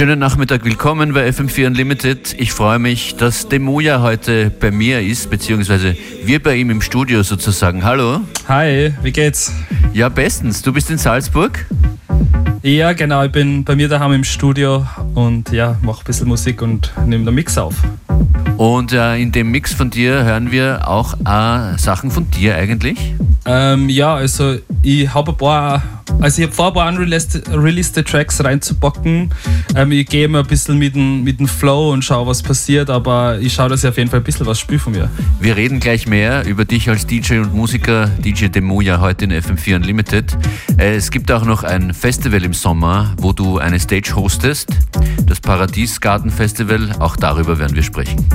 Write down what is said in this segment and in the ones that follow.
Schönen Nachmittag, willkommen bei FM4 Unlimited. Ich freue mich, dass Demuja heute bei mir ist, beziehungsweise wir bei ihm im Studio sozusagen. Hallo. Hi, wie geht's? Ja, bestens. Du bist in Salzburg? Ja, genau. Ich bin bei mir daheim im Studio und ja, mache ein bisschen Musik und nehme den Mix auf. Und äh, in dem Mix von dir hören wir auch äh, Sachen von dir eigentlich? Ähm, ja, also ich habe ein paar, also ich habe vor, ein paar unreleased Tracks reinzupacken. Ähm, ich gehe immer ein bisschen mit dem, mit dem Flow und schaue, was passiert, aber ich schaue, dass ich auf jeden Fall ein bisschen was spiele von mir. Wir reden gleich mehr über dich als DJ und Musiker, DJ Demoja, heute in FM4 Unlimited. Äh, es gibt auch noch ein Festival im Sommer, wo du eine Stage hostest, das Paradies Garden Festival. Auch darüber werden wir sprechen.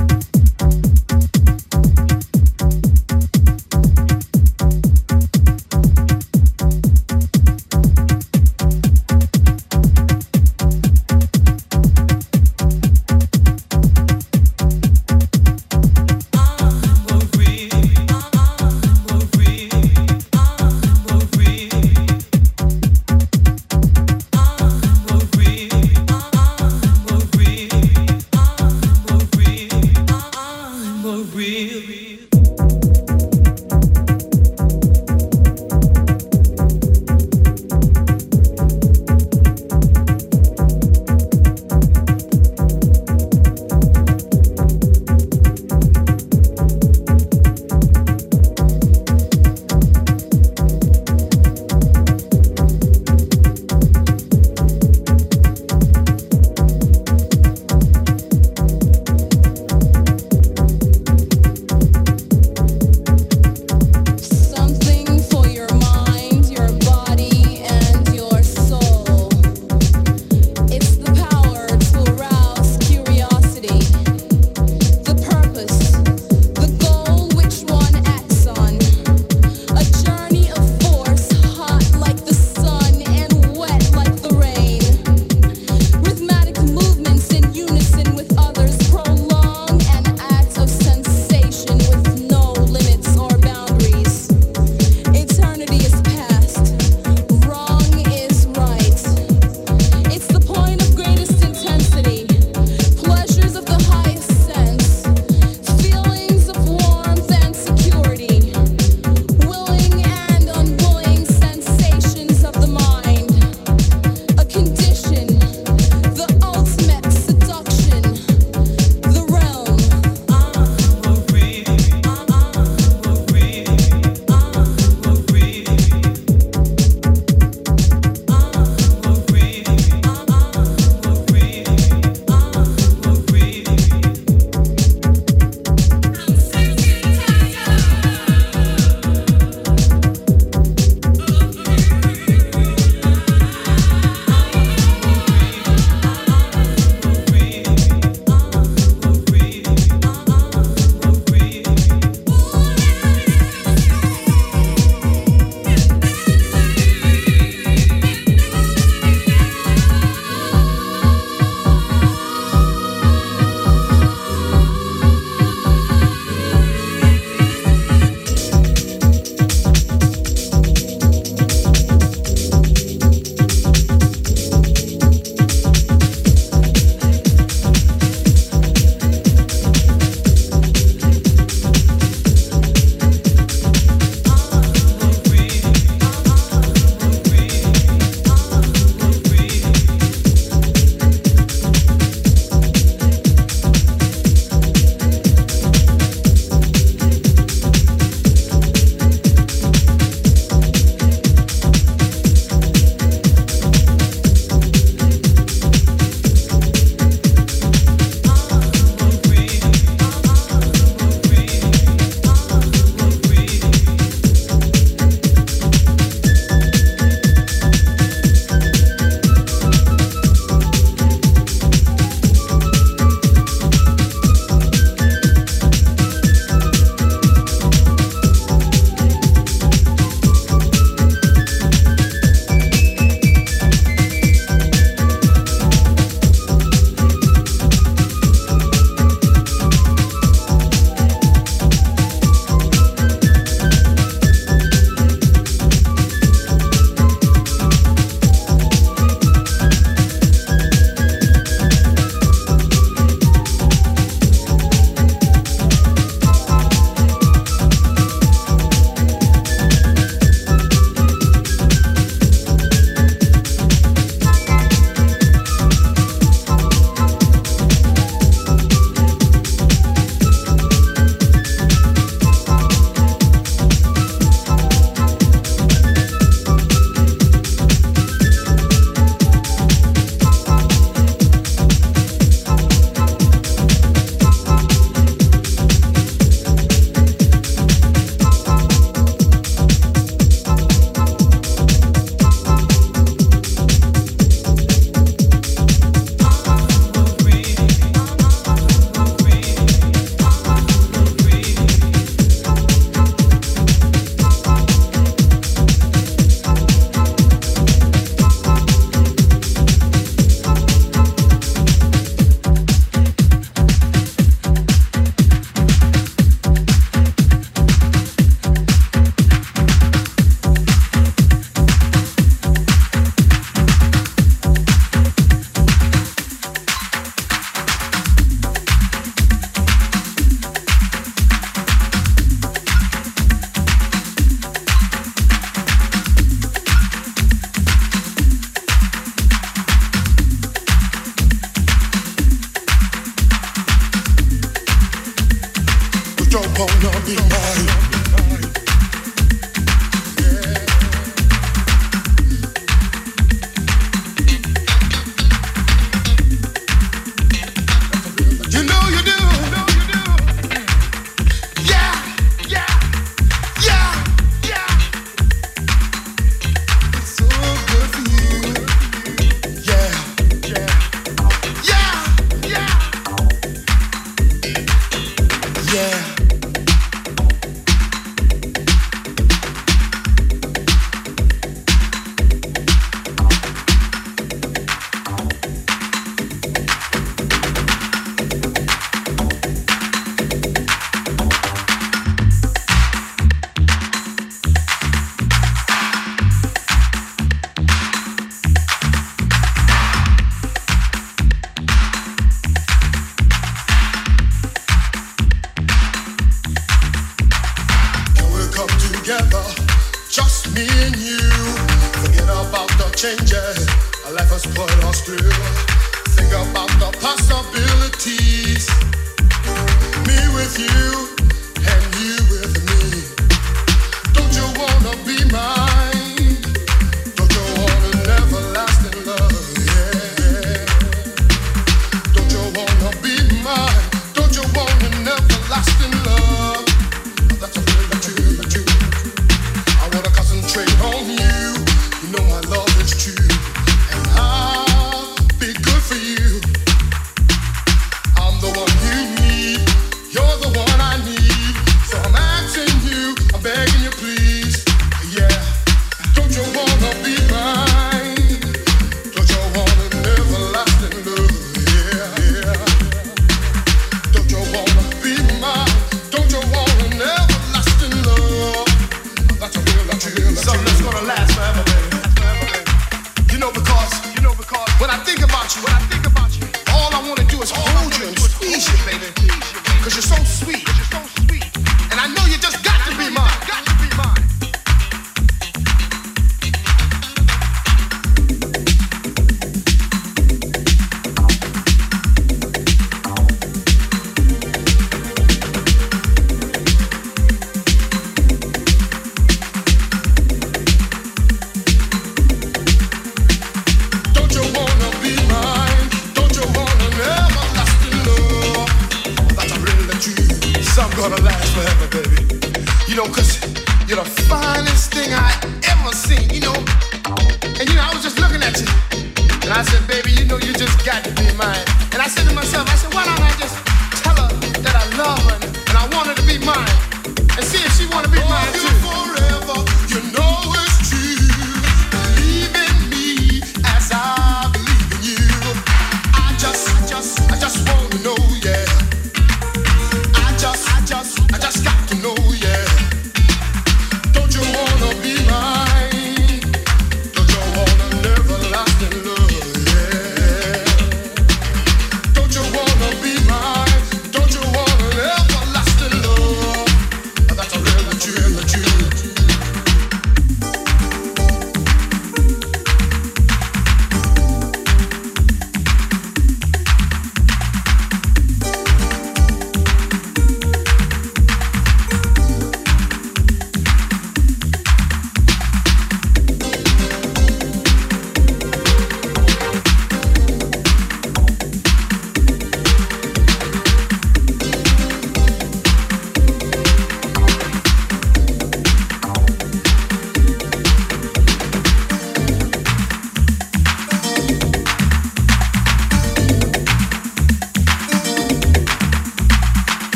wanna be mine.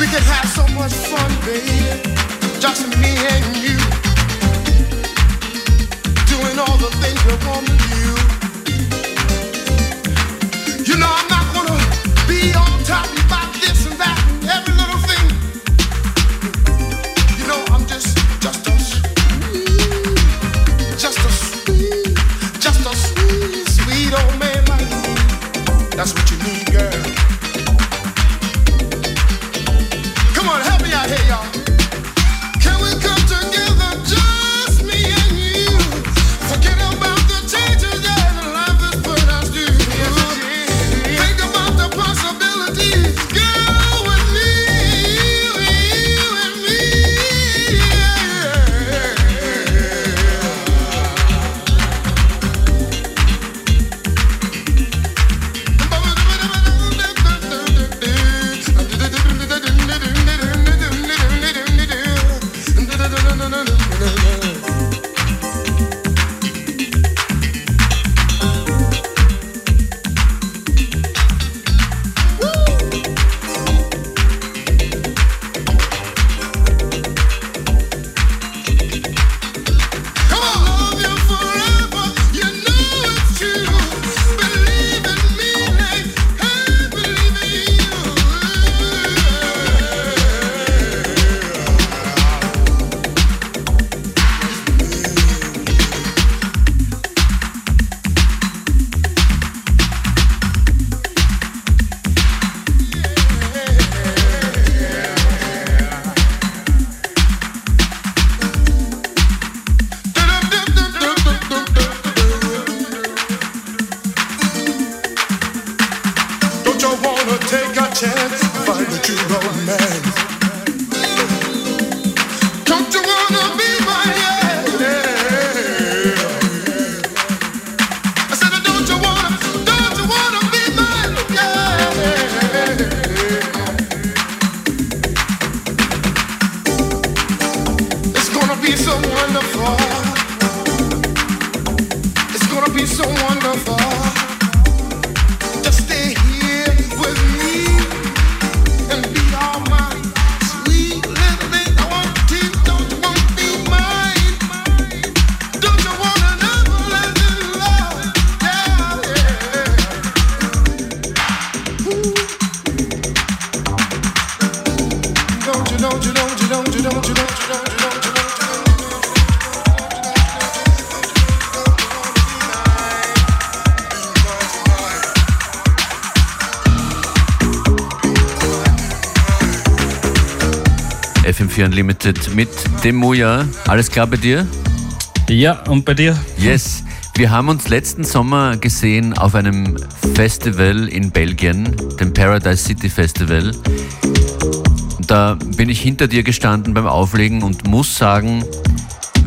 We have so much fun, baby. Just me and you. Doing all the things we want to do. You know I'm Unlimited mit dem Moja. Alles klar bei dir? Ja, und bei dir? Yes. Wir haben uns letzten Sommer gesehen auf einem Festival in Belgien, dem Paradise City Festival. Da bin ich hinter dir gestanden beim Auflegen und muss sagen,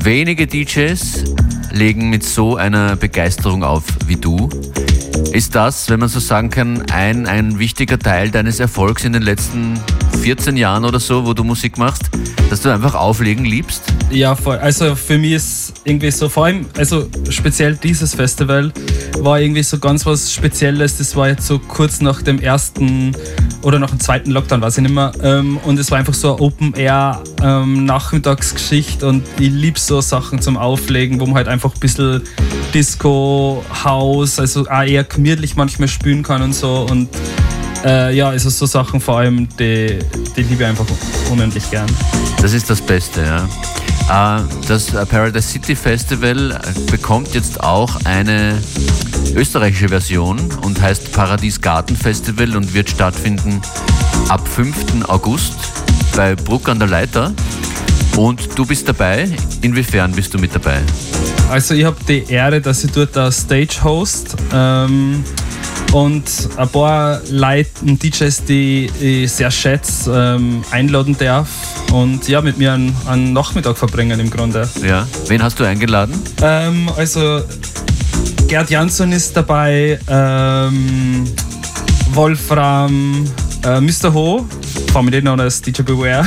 wenige DJs legen mit so einer Begeisterung auf wie du. Ist das, wenn man so sagen kann, ein, ein wichtiger Teil deines Erfolgs in den letzten 14 Jahren oder so, wo du Musik machst, dass du einfach auflegen liebst? Ja, voll. Also für mich ist irgendwie so, vor allem, also speziell dieses Festival war irgendwie so ganz was Spezielles. Das war jetzt so kurz nach dem ersten oder nach dem zweiten Lockdown, weiß ich nicht mehr. Ähm, und es war einfach so eine Open-Air-Nachmittagsgeschichte ähm, und ich liebe so Sachen zum Auflegen, wo man halt einfach ein bisschen Disco, House, also auch eher gemütlich manchmal spielen kann und so. Und äh, ja, also so Sachen vor allem, die, die liebe ich einfach unendlich gern. Das ist das Beste, ja. Äh, das Paradise City Festival bekommt jetzt auch eine österreichische Version und heißt Paradies Garten Festival und wird stattfinden ab 5. August bei Bruck an der Leiter. Und du bist dabei. Inwiefern bist du mit dabei? Also ich habe die Ehre, dass ich dort der Stage host ähm, und ein paar Leute und DJs, die ich sehr schätze, ähm, einladen darf und ja, mit mir einen, einen, Nachmittag verbringen im Grunde. Ja, wen hast du eingeladen? Ähm, also Gerd Jansson ist dabei, ähm, Wolfram, äh, Mr. Ho, formerly known as DJ Beware.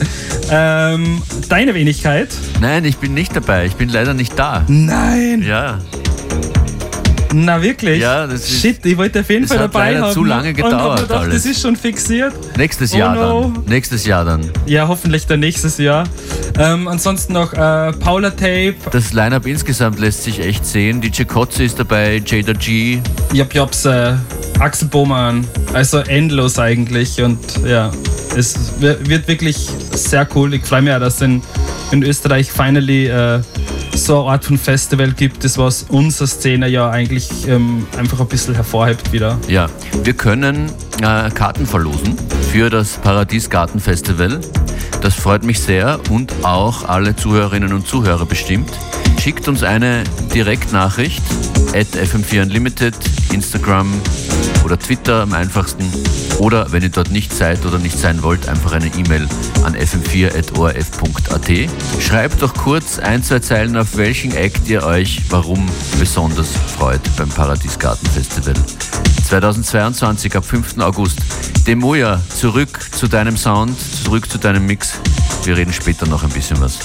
ähm, deine Wenigkeit? Nein, ich bin nicht dabei. Ich bin leider nicht da. Nein! Ja. Na wirklich? Ja, das ist, Shit, ich wollte auf jeden Fall dabei haben. zu lange gedauert. Und gedacht, alles. das ist schon fixiert. Nächstes Jahr oh no. dann. Nächstes Jahr dann. Ja, hoffentlich dann nächstes Jahr. Ähm, ansonsten noch äh, Paula Tape. Das Line-Up insgesamt lässt sich echt sehen. DJ Kotze ist dabei, Jada G. Jop Jops, äh, Axel Bohmann. Also endlos eigentlich. Und ja, es wird wirklich sehr cool. Ich freue mich auch, dass in, in Österreich finally äh, so eine Art von Festival gibt, das was unsere Szene ja eigentlich ähm, einfach ein bisschen hervorhebt wieder. Ja, wir können äh, Karten verlosen für das Paradies Garten Festival. Das freut mich sehr und auch alle Zuhörerinnen und Zuhörer bestimmt. Schickt uns eine Direktnachricht at FM4 Unlimited, Instagram oder Twitter am einfachsten. Oder wenn ihr dort nicht seid oder nicht sein wollt, einfach eine E-Mail an fm4.orf.at. Schreibt doch kurz ein, zwei Zeilen, auf welchen Act ihr euch warum besonders freut beim Paradiesgarten Festival. 2022 ab 5. August. Demoja, zurück zu deinem Sound, zurück zu deinem Mix. Wir reden später noch ein bisschen was.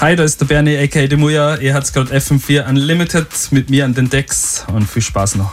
Hi, da ist der Bernie aka Demuya. Ihr habt gerade FM4 Unlimited mit mir an den Decks und viel Spaß noch.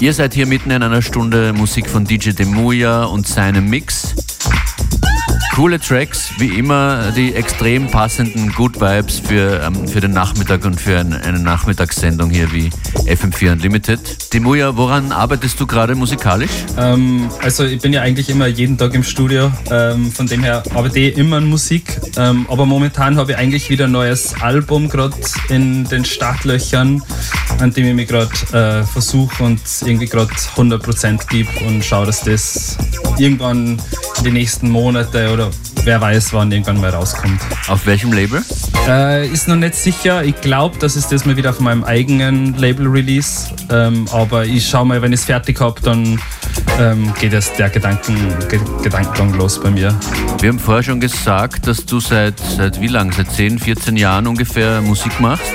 Ihr seid hier mitten in einer Stunde Musik von DJ Demuya und seinem Mix. Coole Tracks, wie immer die extrem passenden Good Vibes für, ähm, für den Nachmittag und für ein, eine Nachmittagssendung hier wie FM4 Unlimited. Demuya, woran arbeitest du gerade musikalisch? Ähm, also ich bin ja eigentlich immer jeden Tag im Studio, ähm, von dem her arbeite ich immer an Musik, ähm, aber momentan habe ich eigentlich wieder ein neues Album gerade in den Startlöchern, an dem ich mich gerade äh, versuche und irgendwie gerade 100% gebe und schaue, dass das irgendwann in den nächsten Monaten oder wer weiß, wann irgendwann mal rauskommt. Auf welchem Label? Äh, ist noch nicht sicher. Ich glaube, dass es das mal wieder auf meinem eigenen Label release. Ähm, aber ich schaue mal, wenn ich es fertig habe, dann ähm, geht es der Gedanken, Gedankengang los bei mir. Wir haben vorher schon gesagt, dass du seit, seit wie lang? Seit 10, 14 Jahren ungefähr Musik machst.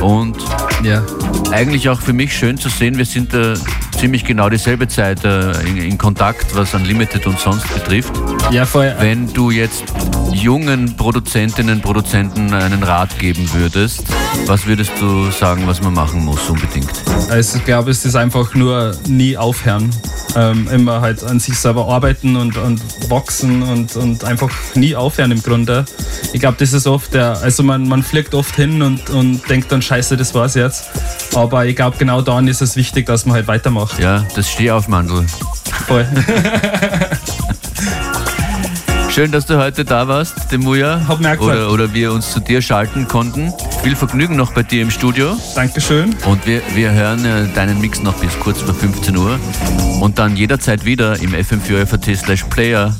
Und ja. eigentlich auch für mich schön zu sehen, wir sind da ziemlich genau dieselbe Zeit äh, in, in, Kontakt, was Unlimited und sonst betrifft. Ja, voll. Wenn du jetzt jungen Produzentinnen und Produzenten einen Rat geben würdest, was würdest du sagen, was man machen muss unbedingt? Also ich glaube, es ist einfach nur nie aufhören. Ähm, immer halt an sich selber arbeiten und, und wachsen und, und einfach nie aufhören im Grunde. Ich glaube, das ist oft der, also man, man fliegt oft hin und, und denkt dann, scheiße, das war's jetzt. Aber ich glaube, genau dann ist es wichtig, dass man halt weitermacht. Ja, das Stehaufmandel. Voll. Schön, dass du heute da warst, Demuya. Hab mir oder, oder wir uns zu dir schalten konnten. Viel Vergnügen noch bei dir im Studio. Dankeschön. Und wir, wir hören äh, deinen Mix noch bis kurz vor 15 Uhr. Und dann jederzeit wieder im FM4 FAT slash Player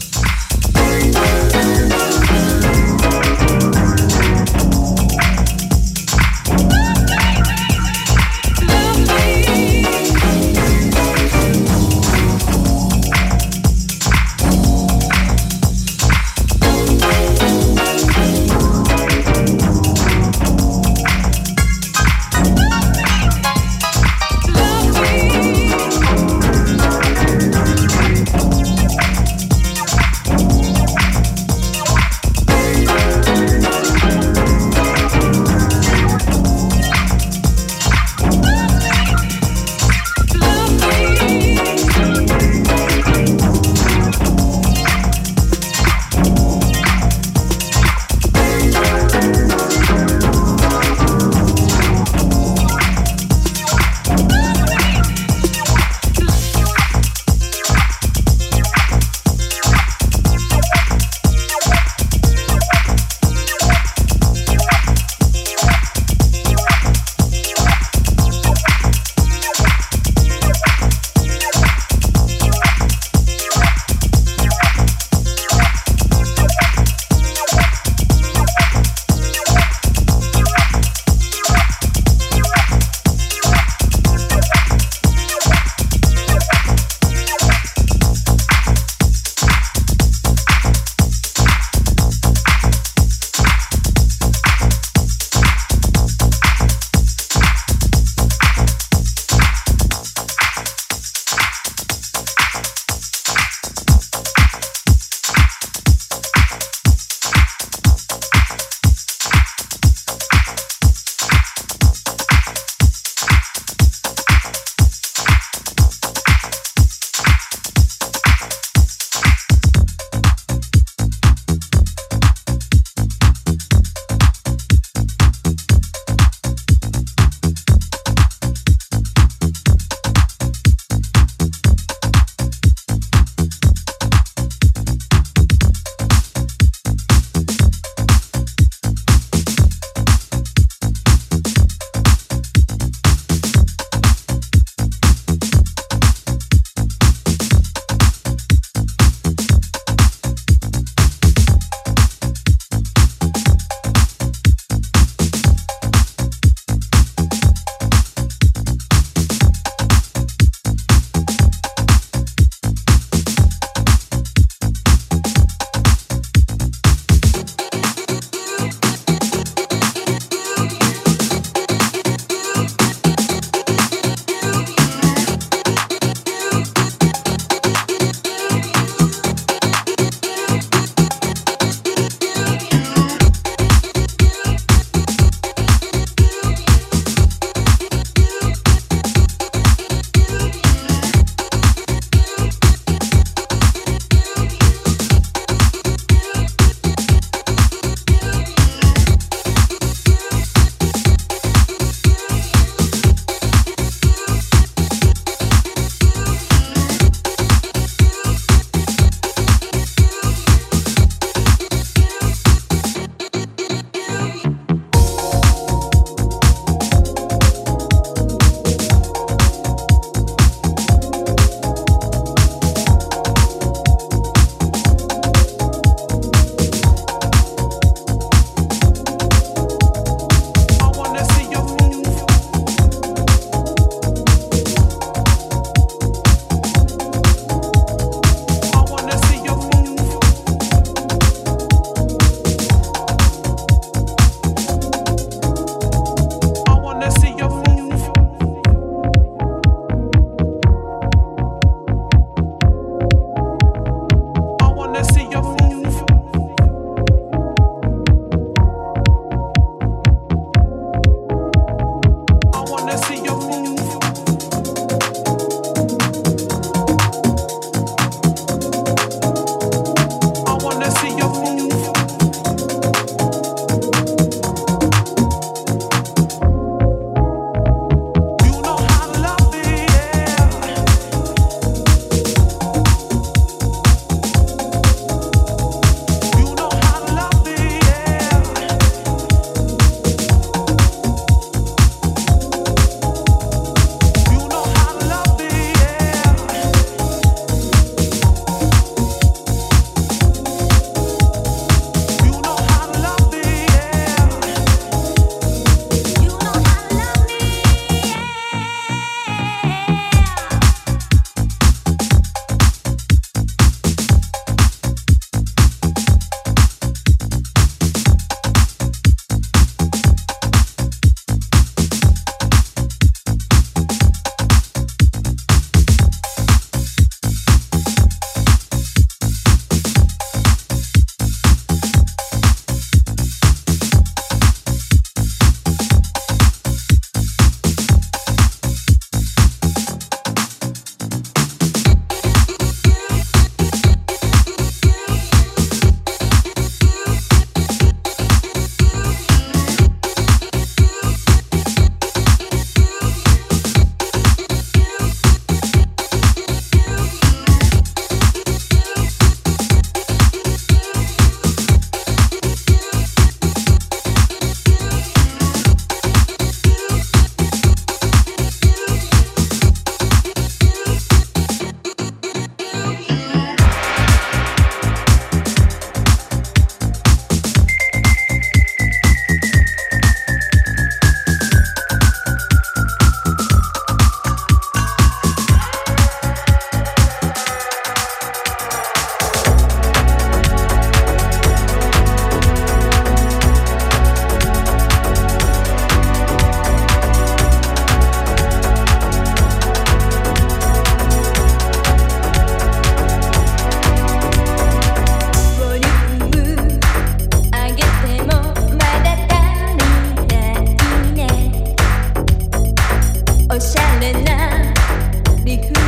unique